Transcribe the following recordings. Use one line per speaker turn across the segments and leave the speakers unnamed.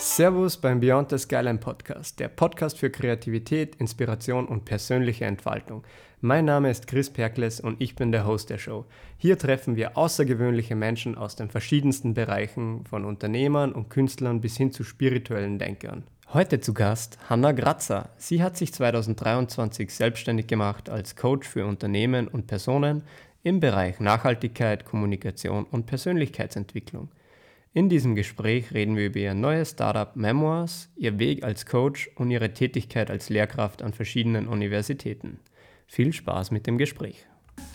Servus beim Beyond the Skyline Podcast, der Podcast für Kreativität, Inspiration und persönliche Entfaltung. Mein Name ist Chris Perkles und ich bin der Host der Show. Hier treffen wir außergewöhnliche Menschen aus den verschiedensten Bereichen, von Unternehmern und Künstlern bis hin zu spirituellen Denkern. Heute zu Gast Hanna Gratzer. Sie hat sich 2023 selbstständig gemacht als Coach für Unternehmen und Personen im Bereich Nachhaltigkeit, Kommunikation und Persönlichkeitsentwicklung. In diesem Gespräch reden wir über ihr neues Startup Memoirs, ihr Weg als Coach und ihre Tätigkeit als Lehrkraft an verschiedenen Universitäten. Viel Spaß mit dem Gespräch.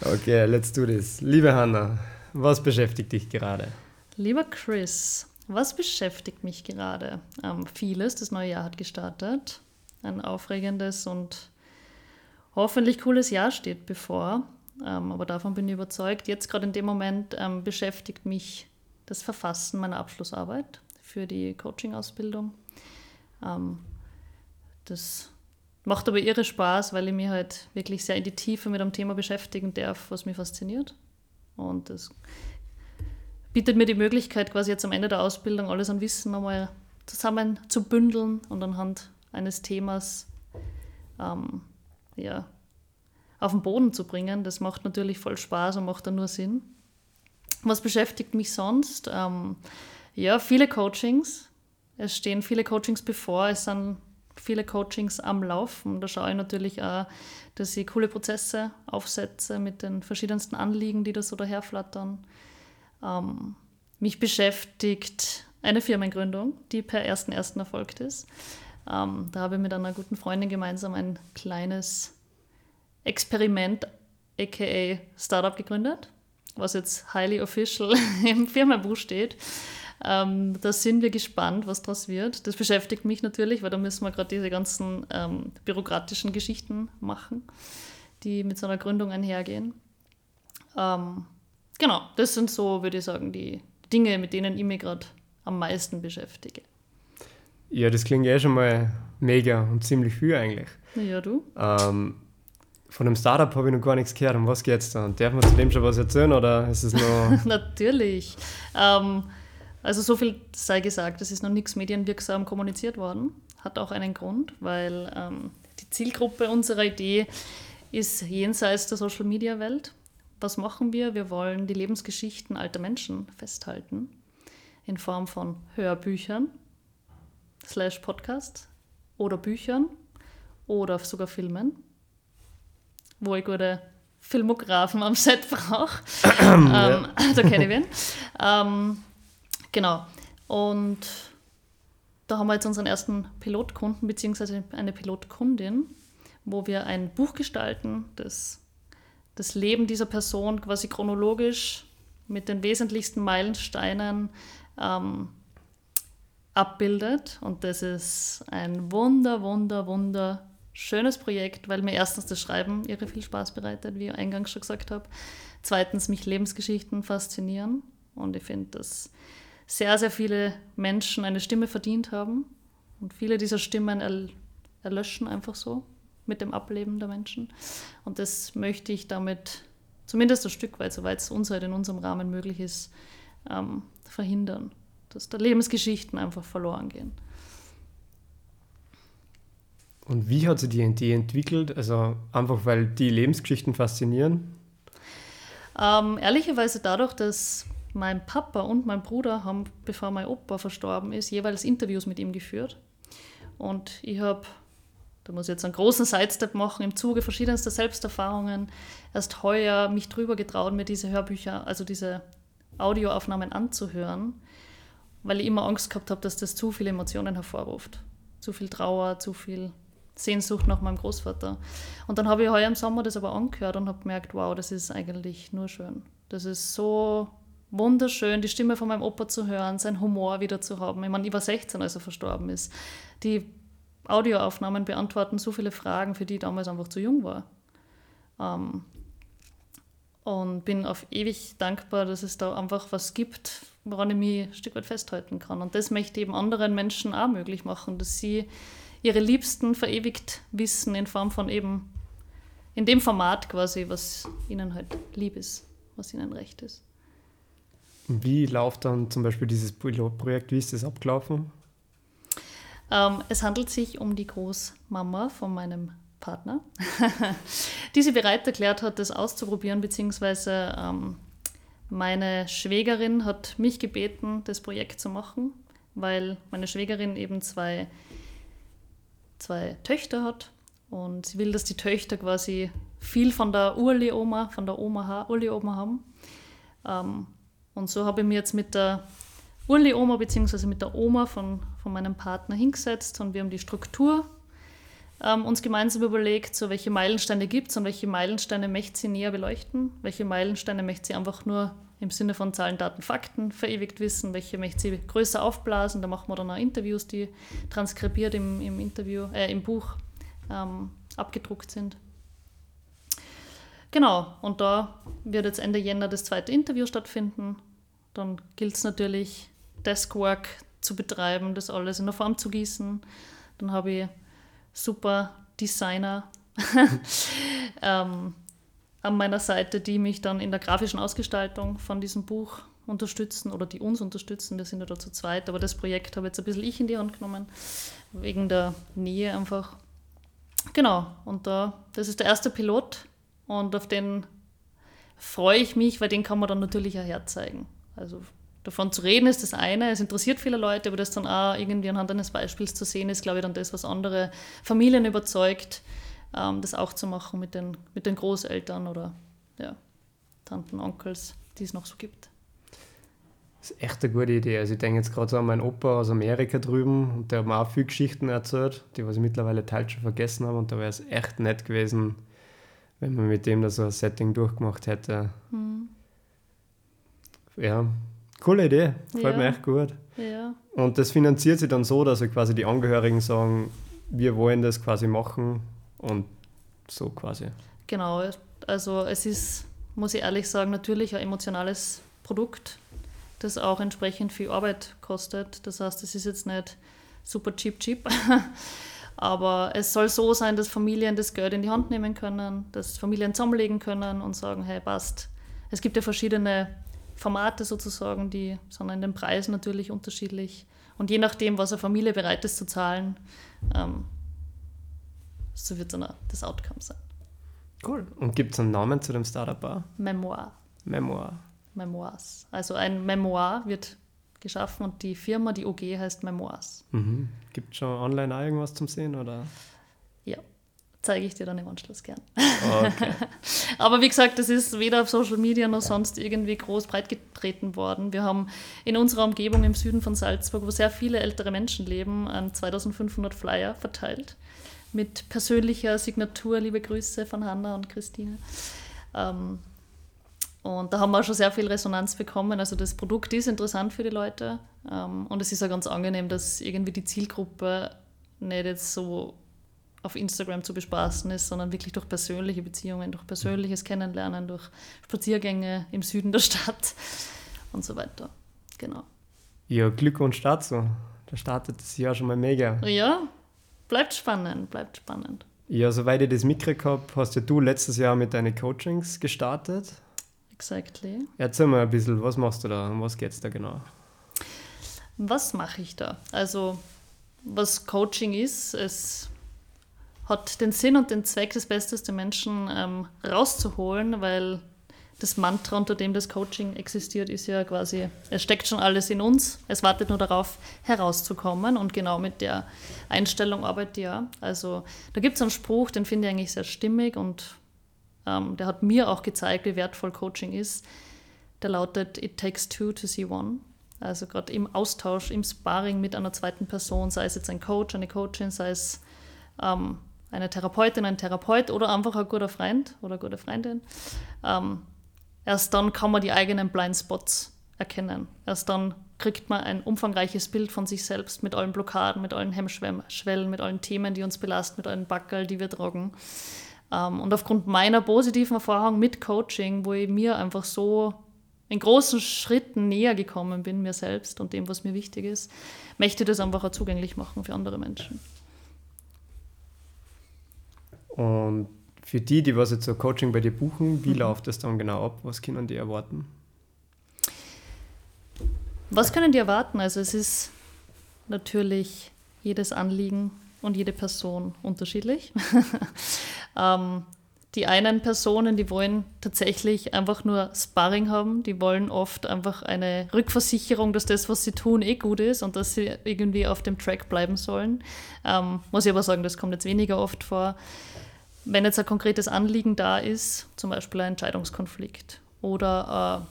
Okay, let's do this. Liebe Hanna, was beschäftigt dich gerade?
Lieber Chris, was beschäftigt mich gerade? Ähm, vieles. Das neue Jahr hat gestartet. Ein aufregendes und hoffentlich cooles Jahr steht bevor. Ähm, aber davon bin ich überzeugt. Jetzt gerade in dem Moment ähm, beschäftigt mich das Verfassen meiner Abschlussarbeit für die Coaching-Ausbildung. Ähm, das macht aber irre Spaß, weil ich mich halt wirklich sehr in die Tiefe mit einem Thema beschäftigen darf, was mich fasziniert. Und das bietet mir die Möglichkeit, quasi jetzt am Ende der Ausbildung alles an Wissen nochmal zusammen zu bündeln und anhand eines Themas ähm, ja, auf den Boden zu bringen. Das macht natürlich voll Spaß und macht dann nur Sinn. Was beschäftigt mich sonst? Ähm, ja, viele Coachings. Es stehen viele Coachings bevor. Es sind viele Coachings am Laufen. Da schaue ich natürlich auch, dass ich coole Prozesse aufsetze mit den verschiedensten Anliegen, die da so daherflattern. Ähm, mich beschäftigt eine Firmengründung, die per 1.1. erfolgt ist. Ähm, da habe ich mit einer guten Freundin gemeinsam ein kleines Experiment, aka Startup, gegründet, was jetzt highly official im Firmenbuch steht. Ähm, da sind wir gespannt, was daraus wird. Das beschäftigt mich natürlich, weil da müssen wir gerade diese ganzen ähm, bürokratischen Geschichten machen, die mit so einer Gründung einhergehen. Ähm, genau, das sind so, würde ich sagen, die Dinge, mit denen ich mich gerade am meisten beschäftige.
Ja, das klingt ja schon mal mega und ziemlich viel eigentlich.
Ja, du?
Ähm, von dem Startup habe ich noch gar nichts gehört. Um was geht es da? Darf man zu dem schon was erzählen oder ist es noch.
Natürlich. Ähm, also, so viel sei gesagt, es ist noch nichts medienwirksam kommuniziert worden. Hat auch einen Grund, weil ähm, die Zielgruppe unserer Idee ist jenseits der Social Media Welt. Was machen wir? Wir wollen die Lebensgeschichten alter Menschen festhalten in Form von Hörbüchern, slash Podcast oder Büchern oder sogar Filmen, wo ich gute Filmografen am Set brauche. ähm, da kenne ich wen. Ähm, genau. Und da haben wir jetzt unseren ersten Pilotkunden, beziehungsweise eine Pilotkundin, wo wir ein Buch gestalten, das das Leben dieser Person quasi chronologisch mit den wesentlichsten Meilensteinen ähm, abbildet. Und das ist ein wunder, wunder, wunder schönes Projekt, weil mir erstens das Schreiben irre viel Spaß bereitet, wie ich eingangs schon gesagt habe. Zweitens mich Lebensgeschichten faszinieren. Und ich finde, dass sehr, sehr viele Menschen eine Stimme verdient haben. Und viele dieser Stimmen erlöschen einfach so mit dem Ableben der Menschen. Und das möchte ich damit zumindest ein Stück weit, soweit es uns halt in unserem Rahmen möglich ist, ähm, verhindern, dass da Lebensgeschichten einfach verloren gehen.
Und wie hat sich die Idee entwickelt? Also einfach, weil die Lebensgeschichten faszinieren?
Ähm, ehrlicherweise dadurch, dass mein Papa und mein Bruder haben, bevor mein Opa verstorben ist, jeweils Interviews mit ihm geführt. Und ich habe da muss ich jetzt einen großen Sidestep machen im Zuge verschiedenster Selbsterfahrungen. Erst heuer mich drüber getraut, mir diese Hörbücher, also diese Audioaufnahmen anzuhören, weil ich immer Angst gehabt habe, dass das zu viele Emotionen hervorruft. Zu viel Trauer, zu viel Sehnsucht nach meinem Großvater. Und dann habe ich heuer im Sommer das aber angehört und habe gemerkt, wow, das ist eigentlich nur schön. Das ist so wunderschön, die Stimme von meinem Opa zu hören, sein Humor wieder zu haben. Ich meine, ich war 16, als er verstorben ist. Die Audioaufnahmen beantworten so viele Fragen, für die ich damals einfach zu jung war. Ähm, und bin auf ewig dankbar, dass es da einfach was gibt, woran ich mich ein Stück weit festhalten kann. Und das möchte ich eben anderen Menschen auch möglich machen, dass sie ihre Liebsten verewigt wissen in Form von eben, in dem Format quasi, was ihnen halt lieb ist, was ihnen recht ist.
Wie läuft dann zum Beispiel dieses Pilotprojekt, wie ist das abgelaufen?
Ähm, es handelt sich um die Großmama von meinem Partner, die sie bereit erklärt hat, das auszuprobieren, beziehungsweise ähm, meine Schwägerin hat mich gebeten, das Projekt zu machen, weil meine Schwägerin eben zwei, zwei Töchter hat und sie will, dass die Töchter quasi viel von der Urli-Oma, von der Oma, Urli-Oma haben. Ähm, und so habe ich mir jetzt mit der Urli-Oma bzw. mit der Oma von, von meinem Partner hingesetzt und wir haben die Struktur ähm, uns gemeinsam überlegt, so welche Meilensteine gibt es und welche Meilensteine möchte sie näher beleuchten, welche Meilensteine möchte sie einfach nur im Sinne von Zahlen, Daten, Fakten verewigt wissen, welche möchte sie größer aufblasen. Da machen wir dann auch Interviews, die transkribiert im, im, Interview, äh, im Buch ähm, abgedruckt sind. Genau, und da wird jetzt Ende Jänner das zweite Interview stattfinden. Dann gilt es natürlich, Deskwork zu betreiben, das alles in der Form zu gießen. Dann habe ich super Designer ähm, an meiner Seite, die mich dann in der grafischen Ausgestaltung von diesem Buch unterstützen oder die uns unterstützen. Wir sind ja da zu zweit, aber das Projekt habe jetzt ein bisschen ich in die Hand genommen, wegen der Nähe einfach. Genau, und da, das ist der erste Pilot und auf den freue ich mich, weil den kann man dann natürlich auch herzeigen. Also davon zu reden ist das eine, es interessiert viele Leute, aber das dann auch irgendwie anhand eines Beispiels zu sehen, ist, glaube ich, dann das, was andere Familien überzeugt, ähm, das auch zu machen mit den, mit den Großeltern oder ja, Tanten, Onkels, die es noch so gibt.
Das ist echt eine gute Idee. Also ich denke jetzt gerade so an meinen Opa aus Amerika drüben und der hat mir auch viele Geschichten erzählt, die was ich mittlerweile teils schon vergessen habe und da wäre es echt nett gewesen, wenn man mit dem da so ein Setting durchgemacht hätte. Mhm. Ja, Coole Idee, gefällt ja. mir echt gut. Ja. Und das finanziert sich dann so, dass quasi die Angehörigen sagen, wir wollen das quasi machen und so quasi.
Genau, also es ist, muss ich ehrlich sagen, natürlich ein emotionales Produkt, das auch entsprechend viel Arbeit kostet. Das heißt, es ist jetzt nicht super cheap cheap, aber es soll so sein, dass Familien das Geld in die Hand nehmen können, dass Familien zusammenlegen können und sagen, hey, passt. Es gibt ja verschiedene Formate sozusagen, die sind in den Preisen natürlich unterschiedlich. Und je nachdem, was eine Familie bereit ist zu zahlen, ähm, so wird dann das Outcome sein.
Cool. Und gibt es einen Namen zu dem Startup-Bar?
Memoir.
Memoir.
Memoirs. Also ein Memoir wird geschaffen und die Firma, die OG, heißt Memoirs.
Mhm. Gibt es schon online irgendwas zum Sehen? Oder?
Ja zeige ich dir dann im Anschluss gern. Okay. Aber wie gesagt, das ist weder auf Social Media noch sonst irgendwie groß breitgetreten worden. Wir haben in unserer Umgebung im Süden von Salzburg, wo sehr viele ältere Menschen leben, 2500 Flyer verteilt mit persönlicher Signatur. Liebe Grüße von Hanna und Christine. Ähm, und da haben wir auch schon sehr viel Resonanz bekommen. Also das Produkt ist interessant für die Leute. Ähm, und es ist auch ganz angenehm, dass irgendwie die Zielgruppe nicht jetzt so auf Instagram zu bespaßen ist, sondern wirklich durch persönliche Beziehungen, durch persönliches Kennenlernen, durch Spaziergänge im Süden der Stadt und so weiter. Genau.
Ja, Glückwunsch dazu. Da startet das Jahr schon mal mega.
Ja, bleibt spannend, bleibt spannend.
Ja, soweit ich das mitgekriegt habe, hast ja du letztes Jahr mit deinen Coachings gestartet.
Exactly.
Erzähl mal ein bisschen, was machst du da? Um was geht es da genau?
Was mache ich da? Also, was Coaching ist, es hat den Sinn und den Zweck, das Beste aus den Menschen ähm, rauszuholen, weil das Mantra, unter dem das Coaching existiert, ist ja quasi, es steckt schon alles in uns, es wartet nur darauf, herauszukommen und genau mit der Einstellung arbeitet ja. Also da gibt es einen Spruch, den finde ich eigentlich sehr stimmig und ähm, der hat mir auch gezeigt, wie wertvoll Coaching ist. Der lautet, it takes two to see one. Also gerade im Austausch, im Sparring mit einer zweiten Person, sei es jetzt ein Coach, eine Coachin, sei es ähm, eine Therapeutin, ein Therapeut oder einfach ein guter Freund oder eine gute Freundin. Ähm, erst dann kann man die eigenen Blindspots erkennen. Erst dann kriegt man ein umfangreiches Bild von sich selbst mit allen Blockaden, mit allen Hemmschwellen, mit allen Themen, die uns belasten, mit allen Backel, die wir tragen. Ähm, und aufgrund meiner positiven Erfahrung mit Coaching, wo ich mir einfach so in großen Schritten näher gekommen bin, mir selbst und dem, was mir wichtig ist, möchte ich das einfach auch zugänglich machen für andere Menschen.
Und für die, die was jetzt so Coaching bei dir buchen, wie mhm. läuft das dann genau ab? Was können die erwarten?
Was können die erwarten? Also es ist natürlich jedes Anliegen und jede Person unterschiedlich. ähm, die einen Personen, die wollen tatsächlich einfach nur Sparring haben, die wollen oft einfach eine Rückversicherung, dass das, was sie tun, eh gut ist und dass sie irgendwie auf dem Track bleiben sollen. Ähm, muss ich aber sagen, das kommt jetzt weniger oft vor. Wenn jetzt ein konkretes Anliegen da ist, zum Beispiel ein Entscheidungskonflikt oder ein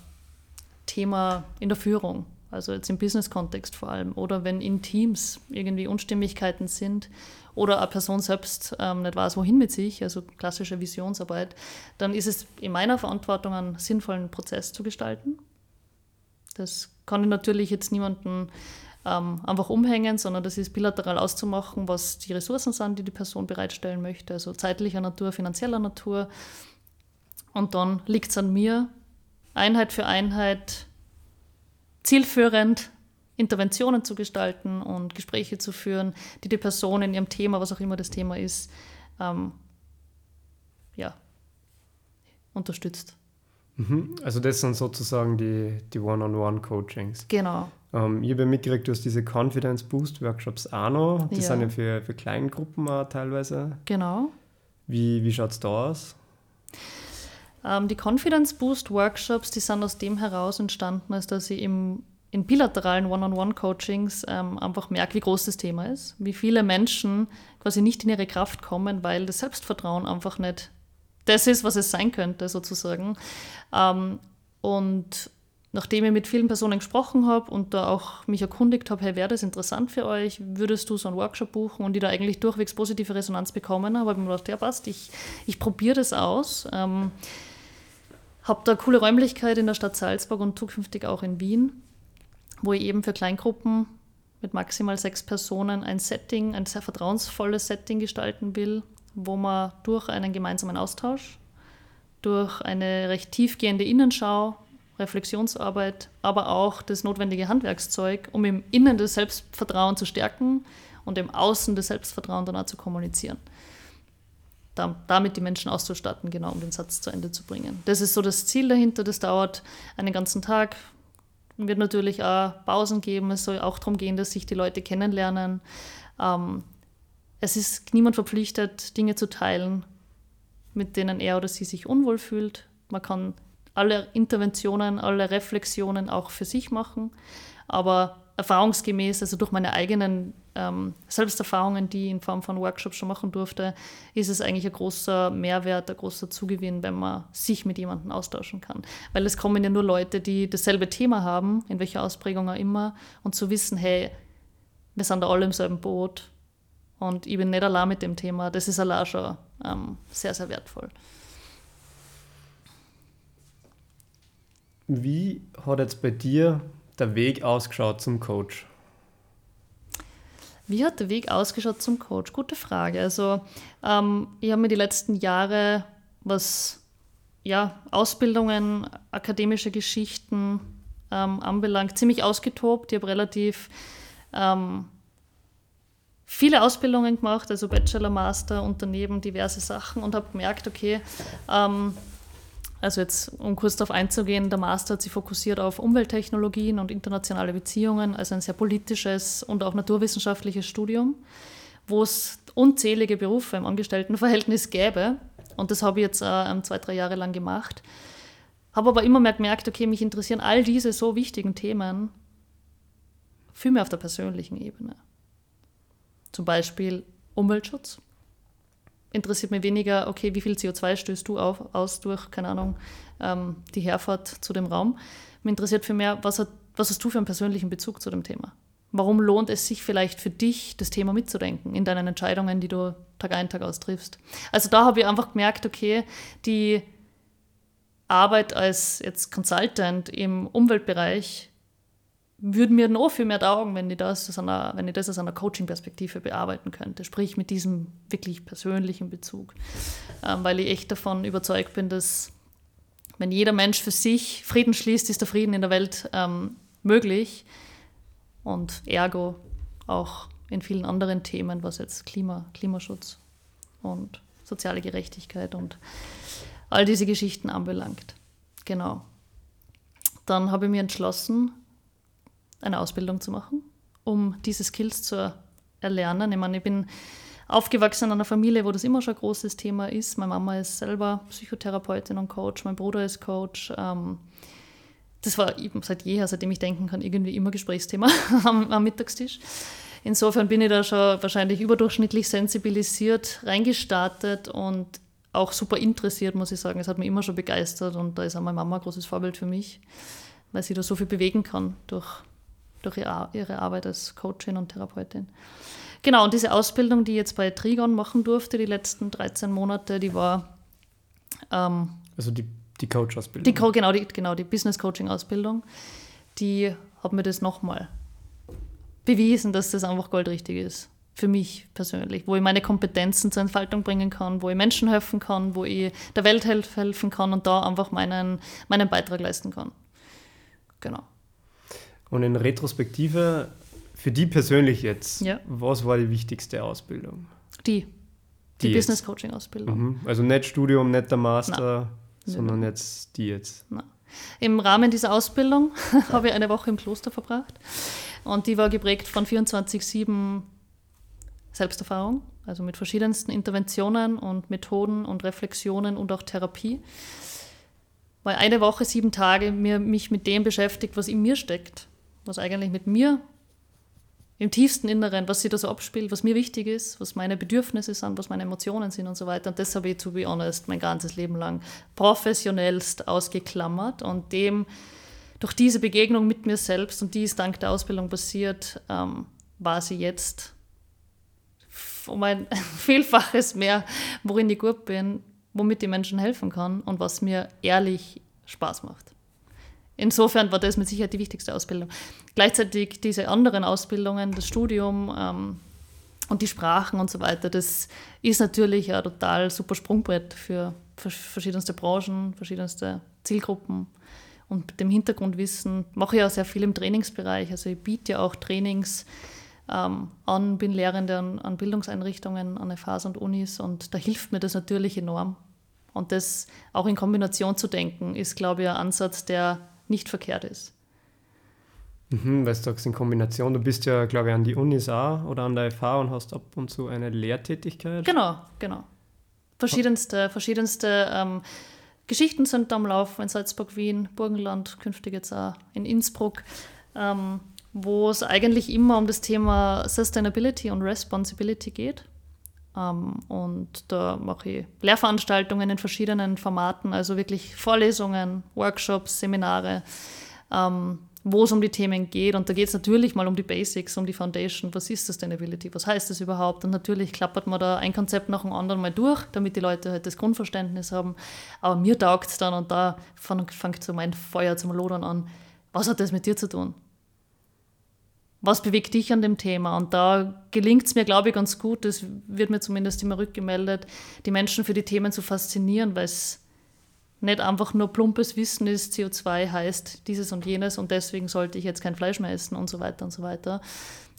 Thema in der Führung, also jetzt im Business-Kontext vor allem, oder wenn in Teams irgendwie Unstimmigkeiten sind oder eine Person selbst ähm, nicht weiß, wohin mit sich, also klassische Visionsarbeit, dann ist es in meiner Verantwortung, einen sinnvollen Prozess zu gestalten. Das kann ich natürlich jetzt niemanden ähm, einfach umhängen, sondern das ist bilateral auszumachen, was die Ressourcen sind, die die Person bereitstellen möchte, also zeitlicher Natur, finanzieller Natur. Und dann liegt es an mir, Einheit für Einheit, zielführend Interventionen zu gestalten und Gespräche zu führen, die die Person in ihrem Thema, was auch immer das Thema ist, ähm, ja, unterstützt.
Mhm. Also das sind sozusagen die, die One-on-One-Coachings.
Genau.
Ähm, ich habe mitgekriegt, du hast diese Confidence Boost Workshops auch noch. Die
Ja.
sind ja für, für Kleingruppen auch teilweise.
Genau.
Wie, wie schaut es da aus?
Ähm, die Confidence Boost Workshops, die sind aus dem heraus entstanden, als dass ich im, in bilateralen One-on-One-Coachings ähm, einfach merke, wie groß das Thema ist. Wie viele Menschen quasi nicht in ihre Kraft kommen, weil das Selbstvertrauen einfach nicht das ist, was es sein könnte, sozusagen. Ähm, und nachdem ich mit vielen Personen gesprochen habe und da auch mich erkundigt habe, hey, wäre das interessant für euch? Würdest du so einen Workshop buchen? Und die da eigentlich durchwegs positive Resonanz bekommen habe, habe ich mir gedacht, ja passt, ich, ich probiere das aus. Ähm, habe da coole Räumlichkeit in der Stadt Salzburg und zukünftig auch in Wien, wo ich eben für Kleingruppen mit maximal sechs Personen ein Setting, ein sehr vertrauensvolles Setting gestalten will, wo man durch einen gemeinsamen Austausch, durch eine recht tiefgehende Innenschau, Reflexionsarbeit, aber auch das notwendige Handwerkszeug, um im Innen das Selbstvertrauen zu stärken und im Außen das Selbstvertrauen danach zu kommunizieren da, damit die Menschen auszustatten, genau, um den Satz zu Ende zu bringen. Das ist so das Ziel dahinter. Das dauert einen ganzen Tag. Wird natürlich auch Pausen geben. Es soll auch darum gehen, dass sich die Leute kennenlernen. Ähm, es ist niemand verpflichtet, Dinge zu teilen, mit denen er oder sie sich unwohl fühlt. Man kann alle Interventionen, alle Reflexionen auch für sich machen, aber erfahrungsgemäß, also durch meine eigenen ähm, Selbsterfahrungen, die ich in Form von Workshops schon machen durfte, ist es eigentlich ein großer Mehrwert, ein großer Zugewinn, wenn man sich mit jemandem austauschen kann. Weil es kommen ja nur Leute, die dasselbe Thema haben, in welcher Ausprägung auch immer, und zu wissen, hey, wir sind da alle im selben Boot und ich bin nicht allein mit dem Thema, das ist allein schon ähm, sehr, sehr wertvoll.
Wie hat jetzt bei dir der Weg ausgeschaut zum Coach?
Wie hat der Weg ausgeschaut zum Coach? Gute Frage. Also ähm, ich habe mir die letzten Jahre, was ja, Ausbildungen, akademische Geschichten ähm, anbelangt, ziemlich ausgetobt. Ich habe relativ ähm, viele Ausbildungen gemacht, also Bachelor, Master und daneben diverse Sachen und habe gemerkt, okay, ähm, also jetzt, um kurz darauf einzugehen, der Master hat sich fokussiert auf Umwelttechnologien und internationale Beziehungen, also ein sehr politisches und auch naturwissenschaftliches Studium, wo es unzählige Berufe im Angestelltenverhältnis gäbe. Und das habe ich jetzt äh, zwei, drei Jahre lang gemacht. Habe aber immer mehr gemerkt, okay, mich interessieren all diese so wichtigen Themen viel mehr auf der persönlichen Ebene. Zum Beispiel Umweltschutz, interessiert mich weniger, okay, wie viel CO2 stößt du auf, aus durch, keine Ahnung, ähm, die Herfahrt zu dem Raum. Mich interessiert viel mehr, was, was hast du für einen persönlichen Bezug zu dem Thema? Warum lohnt es sich vielleicht für dich, das Thema mitzudenken in deinen Entscheidungen, die du Tag ein, Tag aus triffst? Also da habe ich einfach gemerkt, okay, die Arbeit als jetzt Consultant im Umweltbereich würde mir noch viel mehr taugen, wenn ich das aus einer, einer Coaching-Perspektive bearbeiten könnte, sprich mit diesem wirklich persönlichen Bezug. Ähm, weil ich echt davon überzeugt bin, dass wenn jeder Mensch für sich Frieden schließt, ist der Frieden in der Welt ähm, möglich und ergo auch in vielen anderen Themen, was jetzt Klima, Klimaschutz und soziale Gerechtigkeit und all diese Geschichten anbelangt. Genau. Dann habe ich mir entschlossen, eine Ausbildung zu machen, um diese Skills zur erlernen. Ich meine, ich bin aufgewachsen in einer Familie, wo das immer schon ein großes Thema ist. Meine Mama ist selber Psychotherapeutin und Coach, mein Bruder ist Coach. Ähm, das war seit jeher, seitdem ich denken kann, irgendwie immer Gesprächsthema am, am Mittagstisch. Insofern bin ich da schon wahrscheinlich überdurchschnittlich sensibilisiert reingestartet und auch super interessiert, muss ich sagen. Es hat mich immer schon begeistert und da ist auch meine Mama ein großes Vorbild für mich, weil sie da so viel bewegen kann durch, durch ihre Arbeit als Coachin und Therapeutin. Genau, und diese Ausbildung, die ich jetzt bei Trigon machen durfte, die letzten 13 Monate, die war.
Ähm, also die, die Coach-Ausbildung.
Die, genau, die, genau, die Business-Coaching-Ausbildung, die hat mir das nochmal bewiesen, dass das einfach goldrichtig ist. Für mich persönlich, wo ich meine Kompetenzen zur Entfaltung bringen kann, wo ich Menschen helfen kann, wo ich der Welt helfen kann und da einfach meinen, meinen Beitrag leisten kann. Genau.
Und in Retrospektive, für die persönlich jetzt, ja. was war die wichtigste Ausbildung?
Die. Die, die Business Coaching Ausbildung.
Mhm. Also nicht Studium, nicht der Master, Nein. sondern Nein. jetzt die jetzt.
Nein. Im Rahmen dieser Ausbildung habe ich eine Woche im Kloster verbracht. Und die war geprägt von 24-7 Selbsterfahrung, also mit verschiedensten Interventionen und Methoden und Reflexionen und auch Therapie. Weil eine Woche, sieben Tage mir, mich mit dem beschäftigt, was in mir steckt, was eigentlich mit mir im tiefsten Inneren, was sich da so abspielt, was mir wichtig ist, was meine Bedürfnisse sind, was meine Emotionen sind und so weiter. Und das habe ich, to be honest, mein ganzes Leben lang professionellst ausgeklammert und dem durch diese Begegnung mit mir selbst, und die ist dank der Ausbildung passiert, ähm, war sie jetzt um ein Vielfaches mehr, worin ich gut bin, womit die Menschen helfen kann und was mir ehrlich Spaß macht. Insofern war das mit Sicherheit die wichtigste Ausbildung. Gleichzeitig diese anderen Ausbildungen, das Studium ähm, und die Sprachen und so weiter, das ist natürlich ein total super Sprungbrett für verschiedenste Branchen, verschiedenste Zielgruppen. Und mit dem Hintergrundwissen mache ich auch sehr viel im Trainingsbereich. Also ich biete ja auch Trainings ähm, an, bin Lehrende an, an Bildungseinrichtungen, an FHs und Unis und da hilft mir das natürlich enorm. Und das auch in Kombination zu denken, ist, glaube ich, ein Ansatz, der nicht verkehrt ist.
Mhm, weil du sagst in Kombination, du bist ja, glaube ich, an die Unis auch oder an der FH und hast ab und zu eine Lehrtätigkeit.
Genau, genau. Verschiedenste, verschiedenste ähm, Geschichten sind am Laufen in Salzburg, Wien, Burgenland, künftig jetzt auch in Innsbruck, ähm, wo es eigentlich immer um das Thema Sustainability und Responsibility geht. Ähm, und da mache ich Lehrveranstaltungen in verschiedenen Formaten, also wirklich Vorlesungen, Workshops, Seminare. Ähm, wo es um die Themen geht. Und da geht es natürlich mal um die Basics, um die Foundation. Was ist Sustainability? Was heißt das überhaupt? Und natürlich klappert man da ein Konzept nach dem anderen mal durch, damit die Leute halt das Grundverständnis haben. Aber mir taugt es dann und da fängt so mein Feuer zum Lodern an. Was hat das mit dir zu tun? Was bewegt dich an dem Thema? Und da gelingt es mir, glaube ich, ganz gut, das wird mir zumindest immer rückgemeldet, die Menschen für die Themen zu faszinieren, weil es nicht einfach nur plumpes Wissen ist, CO2 heißt dieses und jenes und deswegen sollte ich jetzt kein Fleisch mehr essen und so weiter und so weiter.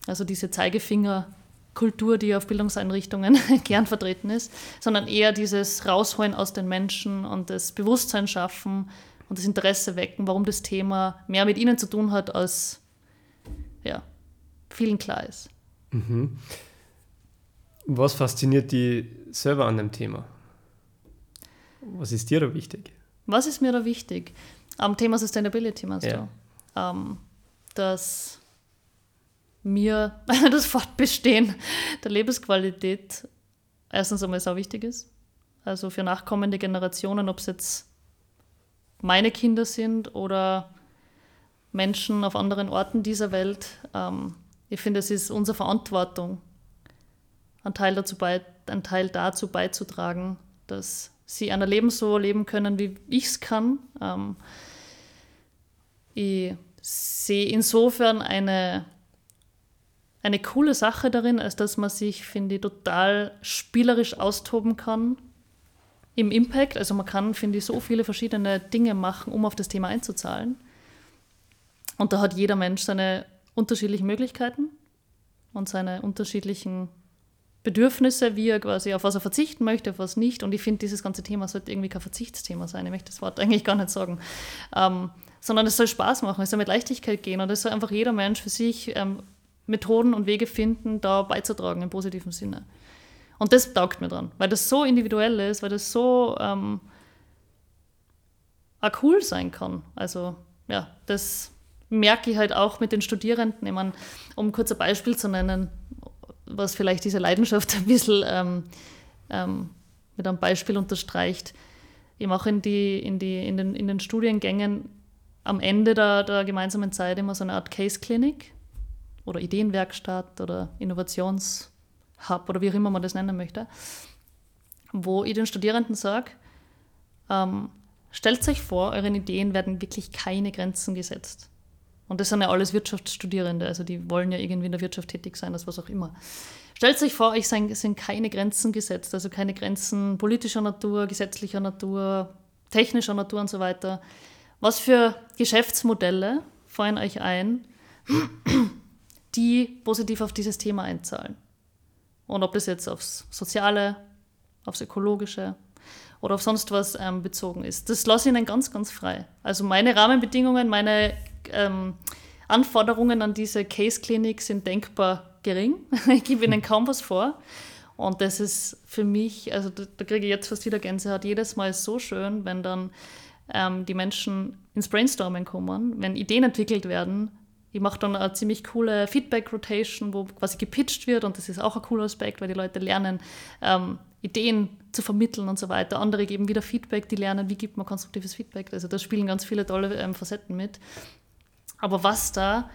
Also diese Zeigefingerkultur, die auf Bildungseinrichtungen gern vertreten ist, sondern eher dieses Rausholen aus den Menschen und das Bewusstsein schaffen und das Interesse wecken, warum das Thema mehr mit ihnen zu tun hat, als ja, vielen klar ist.
Mhm. Was fasziniert die selber an dem Thema? Was ist dir da wichtig?
Was ist mir da wichtig? Am Thema Sustainability meinst ja. du? Ähm, dass mir das Fortbestehen der Lebensqualität erstens einmal sehr wichtig ist. Also für nachkommende Generationen, ob es jetzt meine Kinder sind oder Menschen auf anderen Orten dieser Welt. Ähm, ich finde, es ist unsere Verantwortung, einen Teil, dazu bei, einen Teil dazu beizutragen, dass sie ein Leben so leben können, wie ich es kann. Ähm, ich sehe insofern eine, eine coole Sache darin, als dass man sich, finde ich, total spielerisch austoben kann im Impact. Also man kann, finde ich, so viele verschiedene Dinge machen, um auf das Thema einzuzahlen. Und da hat jeder Mensch seine unterschiedlichen Möglichkeiten und seine unterschiedlichen Bedürfnisse, wie er quasi auf was er verzichten möchte, auf was nicht. Und ich finde, dieses ganze Thema sollte irgendwie kein Verzichtsthema sein. Ich möchte das Wort eigentlich gar nicht sagen. Ähm, sondern es soll Spaß machen, es soll mit Leichtigkeit gehen und es soll einfach jeder Mensch für sich ähm, Methoden und Wege finden, da beizutragen im positiven Sinne. Und das taugt mir dran, weil das so individuell ist, weil das so ähm, auch cool sein kann. Also ja, das merke ich halt auch mit den Studierenden. Ich meine, um kurz ein Beispiel zu nennen, was vielleicht diese Leidenschaft ein bisschen ähm, ähm, mit einem Beispiel unterstreicht. Ich mache in, die, in, die, in, den, in den Studiengängen am Ende der, der gemeinsamen Zeit immer so eine Art Case-Klinik oder Ideenwerkstatt oder Innovationshub oder wie auch immer man das nennen möchte, wo ich den Studierenden sage, ähm, stellt euch vor, euren Ideen werden wirklich keine Grenzen gesetzt. Und das sind ja alles Wirtschaftsstudierende, also die wollen ja irgendwie in der Wirtschaft tätig sein, das was auch immer. Stellt euch vor, euch sind keine Grenzen gesetzt, also keine Grenzen politischer Natur, gesetzlicher Natur, technischer Natur und so weiter. Was für Geschäftsmodelle fallen euch ein, die positiv auf dieses Thema einzahlen? Und ob das jetzt aufs Soziale, aufs Ökologische oder auf sonst was ähm, bezogen ist. Das lasse ich ihnen ganz, ganz frei. Also meine Rahmenbedingungen, meine ähm, Anforderungen an diese Case-Klinik sind denkbar gering. ich gebe ihnen kaum was vor. Und das ist für mich, also da, da kriege ich jetzt fast wieder Gänsehaut, jedes Mal so schön, wenn dann ähm, die Menschen ins Brainstorming kommen, wenn Ideen entwickelt werden. Ich mache dann eine ziemlich coole Feedback-Rotation, wo quasi gepitcht wird und das ist auch ein cooler Aspekt, weil die Leute lernen, ähm, Ideen zu vermitteln und so weiter. Andere geben wieder Feedback, die lernen, wie gibt man konstruktives Feedback. Also da spielen ganz viele tolle ähm, Facetten mit. Aber was da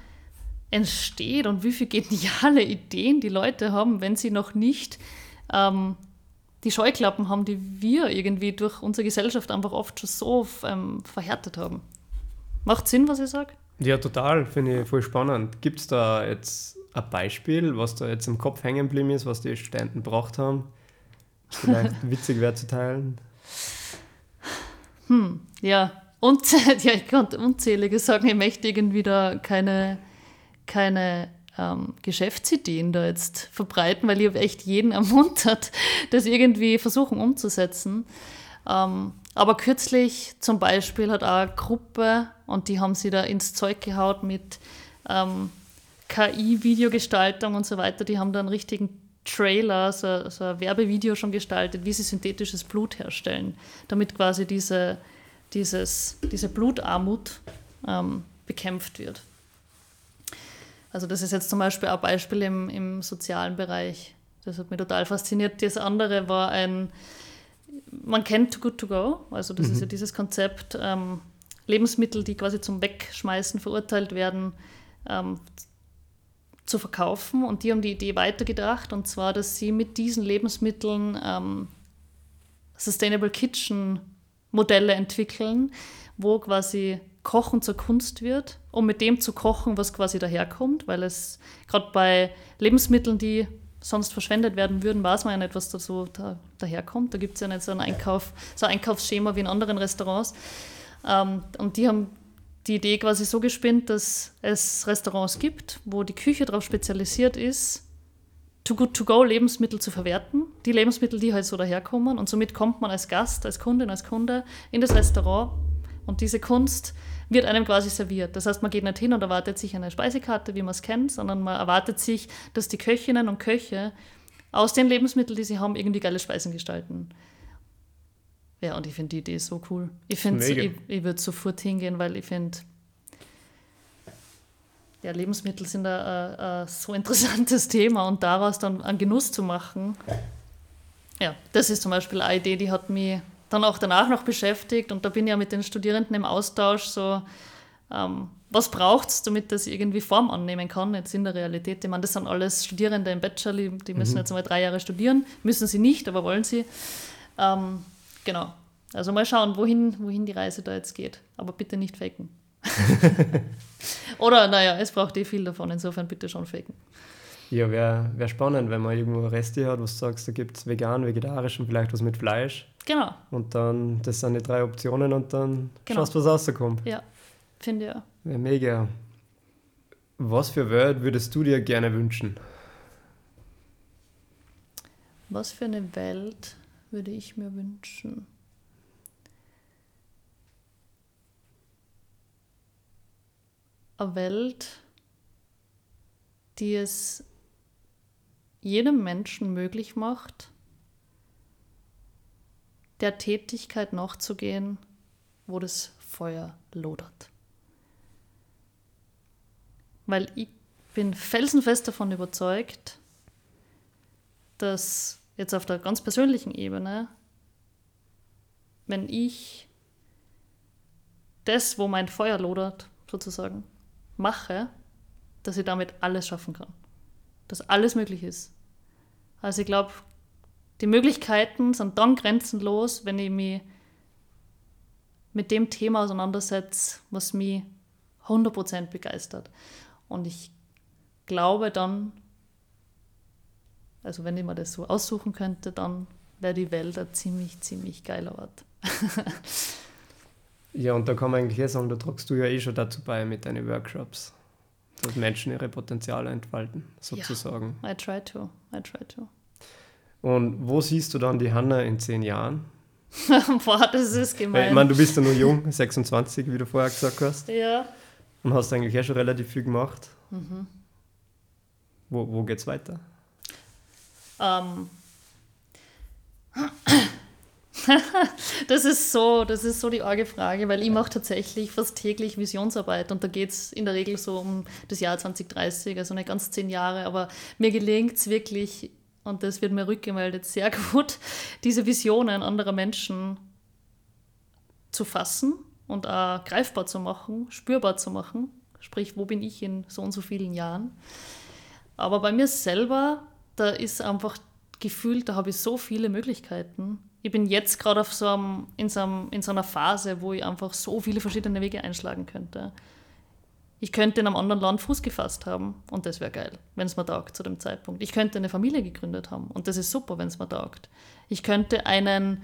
entsteht und wie viele geniale Ideen die Leute haben, wenn sie noch nicht ähm, die Scheuklappen haben, die wir irgendwie durch unsere Gesellschaft einfach oft schon so ähm, verhärtet haben. Macht Sinn, was ich sage?
Ja, total. Finde ich voll spannend. Gibt es da jetzt ein Beispiel, was da jetzt im Kopf hängen geblieben ist, was die Studenten braucht haben? Vielleicht witzig wäre zu teilen.
Hm, ja. Und, ja, ich konnte unzählige sagen, ich möchte irgendwie da keine keine ähm, Geschäftsideen da jetzt verbreiten, weil ich habe echt jeden ermuntert, das irgendwie versuchen umzusetzen. Ähm, aber kürzlich zum Beispiel hat auch eine Gruppe und die haben sie da ins Zeug gehaut mit ähm, KI-Videogestaltung und so weiter. Die haben da einen richtigen Trailer, so, so, ein Werbevideo schon gestaltet, wie sie synthetisches Blut herstellen, damit quasi diese, dieses, diese Blutarmut ähm, bekämpft wird. Also das ist jetzt zum Beispiel ein Beispiel im, im sozialen Bereich. Das hat mich total fasziniert. Das andere war ein, man kennt Too Good To Go, also das mhm. ist ja dieses Konzept, ähm, Lebensmittel, die quasi zum Wegschmeißen verurteilt werden, ähm, zu verkaufen. Und die haben die Idee weitergedacht, und zwar, dass sie mit diesen Lebensmitteln ähm, Sustainable Kitchen Modelle entwickeln, wo quasi Kochen zur Kunst wird, um mit dem zu kochen, was quasi daherkommt, weil es gerade bei Lebensmitteln, die sonst verschwendet werden würden, weiß man ja nicht, was da so da, daherkommt. Da gibt es ja nicht so ein, Einkauf, so ein Einkaufsschema wie in anderen Restaurants. Ähm, und die haben die Idee quasi so gespinnt, dass es Restaurants gibt, wo die Küche darauf spezialisiert ist, Too Good To Go Lebensmittel zu verwerten, die Lebensmittel, die halt so daherkommen. Und somit kommt man als Gast, als Kundin, als Kunde in das Restaurant und diese Kunst wird einem quasi serviert. Das heißt, man geht nicht hin und erwartet sich eine Speisekarte, wie man es kennt, sondern man erwartet sich, dass die Köchinnen und Köche aus den Lebensmitteln, die sie haben, irgendwie geile Speisen gestalten. Ja, und ich finde die Idee so cool. Ich finde, ich, ich würde sofort hingehen, weil ich finde, ja, Lebensmittel sind ein, ein, ein, so interessantes Thema und daraus dann einen Genuss zu machen. Ja, das ist zum Beispiel eine Idee, die hat mich dann auch danach noch beschäftigt und da bin ich ja mit den Studierenden im Austausch so, ähm, was braucht es, damit das irgendwie Form annehmen kann, jetzt in der Realität. Ich meine, das sind alles Studierende im Bachelor, die müssen mhm. jetzt mal drei Jahre studieren, müssen sie nicht, aber wollen sie. Ähm, genau. Also mal schauen, wohin, wohin die Reise da jetzt geht. Aber bitte nicht faken. Oder naja, es braucht eh viel davon, insofern bitte schon faken.
Ja, wäre wär spannend, wenn man irgendwo Reste hat, was du sagst, da gibt es vegan, vegetarisch und vielleicht was mit Fleisch.
Genau.
Und dann, das sind die drei Optionen und dann genau. schaust, was rauskommt.
Ja, finde ich.
Ja, mega. Was für Welt würdest du dir gerne wünschen?
Was für eine Welt würde ich mir wünschen? Eine Welt, die es jedem Menschen möglich macht, der Tätigkeit nachzugehen, wo das Feuer lodert. Weil ich bin felsenfest davon überzeugt, dass jetzt auf der ganz persönlichen Ebene, wenn ich das, wo mein Feuer lodert, sozusagen, mache, dass ich damit alles schaffen kann. Dass alles möglich ist. Also ich glaube, die Möglichkeiten sind dann grenzenlos, wenn ich mich mit dem Thema auseinandersetze, was mich 100% begeistert. Und ich glaube dann, also wenn ich mir das so aussuchen könnte, dann wäre die Welt ein ziemlich, ziemlich geiler Ort.
ja, und da kann man eigentlich eh sagen, da tragst du ja eh schon dazu bei mit deinen Workshops, dass Menschen ihre Potenziale entfalten, sozusagen.
Ja, I try to, I try to.
Und wo siehst du dann die Hanna in zehn Jahren?
Boah, das ist gemein.
Ich meine, du bist ja nur jung, 26, wie du vorher gesagt hast.
Ja.
Und hast eigentlich eh schon relativ viel gemacht. Mhm. Wo, wo geht's weiter?
Ähm. das ist so, das ist so die arge Frage, weil ich mache tatsächlich fast täglich Visionsarbeit und da geht es in der Regel so um das Jahr 2030, also nicht ganz zehn Jahre, aber mir gelingt es wirklich und das wird mir rückgemeldet, sehr gut, diese Visionen anderer Menschen zu fassen und auch greifbar zu machen, spürbar zu machen. Sprich, wo bin ich in so und so vielen Jahren? Aber bei mir selber, da ist einfach gefühlt, da habe ich so viele Möglichkeiten. Ich bin jetzt gerade so in, so in so einer Phase, wo ich einfach so viele verschiedene Wege einschlagen könnte. Ich könnte in einem anderen Land Fuß gefasst haben und das wäre geil, wenn es mir taugt zu dem Zeitpunkt. Ich könnte eine Familie gegründet haben und das ist super, wenn es mir taugt. Ich könnte einen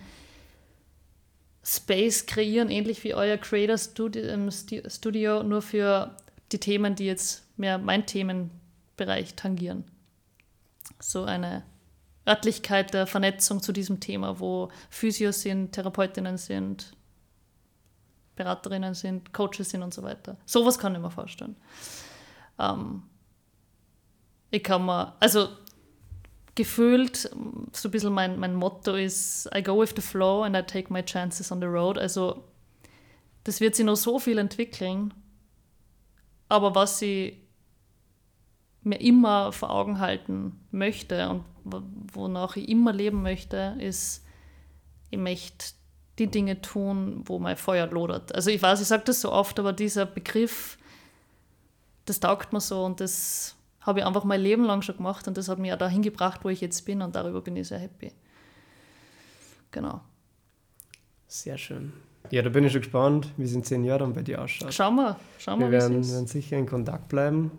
Space kreieren, ähnlich wie euer Creator ähm, Studio, nur für die Themen, die jetzt mehr mein Themenbereich tangieren. So eine Örtlichkeit der Vernetzung zu diesem Thema, wo Physios sind, Therapeutinnen sind, Beraterinnen sind, Coaches sind und so weiter. Sowas kann ich mir vorstellen. Ähm, ich kann mir, also gefühlt, so ein bisschen mein, mein Motto ist, I go with the flow and I take my chances on the road. Also das wird sich noch so viel entwickeln, aber was ich mir immer vor Augen halten möchte und wonach ich immer leben möchte, ist, ich möchte die Dinge tun, wo mein Feuer lodert. Also ich weiß, ich sage das so oft, aber dieser Begriff, das taugt mir so und das habe ich einfach mein Leben lang schon gemacht und das hat mich auch dahin gebracht, wo ich jetzt bin und darüber bin ich sehr happy. Genau.
Sehr schön. Ja, da bin ich schon gespannt, wie es in zehn Jahren bei dir ausschaut.
Schauen wir, schauen wir,
wir werden, werden sicher in Kontakt bleiben.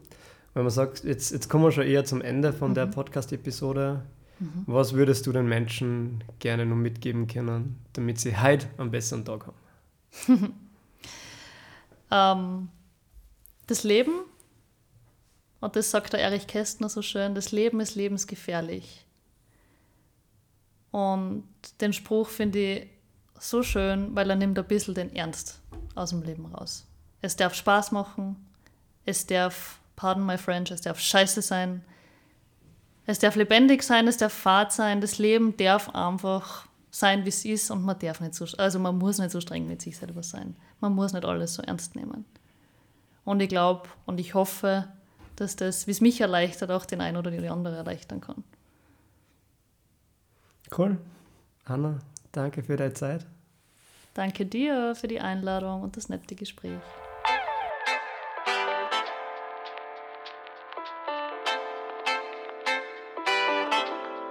Wenn man sagt, jetzt, jetzt kommen wir schon eher zum Ende von mhm. der Podcast-Episode. Mhm. Was würdest du den Menschen gerne noch mitgeben können, damit sie heute einen besseren Tag
haben? ähm, das Leben, und das sagt der Erich Kästner so schön, das Leben ist lebensgefährlich. Und den Spruch finde ich so schön, weil er nimmt ein bisschen den Ernst aus dem Leben raus. Es darf Spaß machen, es darf, pardon my French, es darf scheiße sein, es darf lebendig sein, es darf Fahrt sein, das Leben darf einfach sein, wie es ist und man darf nicht so, also man muss nicht so streng mit sich selber sein. Man muss nicht alles so ernst nehmen. Und ich glaube und ich hoffe, dass das, wie es mich erleichtert, auch den einen oder die andere erleichtern kann.
Cool. Anna, danke für deine Zeit.
Danke dir für die Einladung und das nette Gespräch.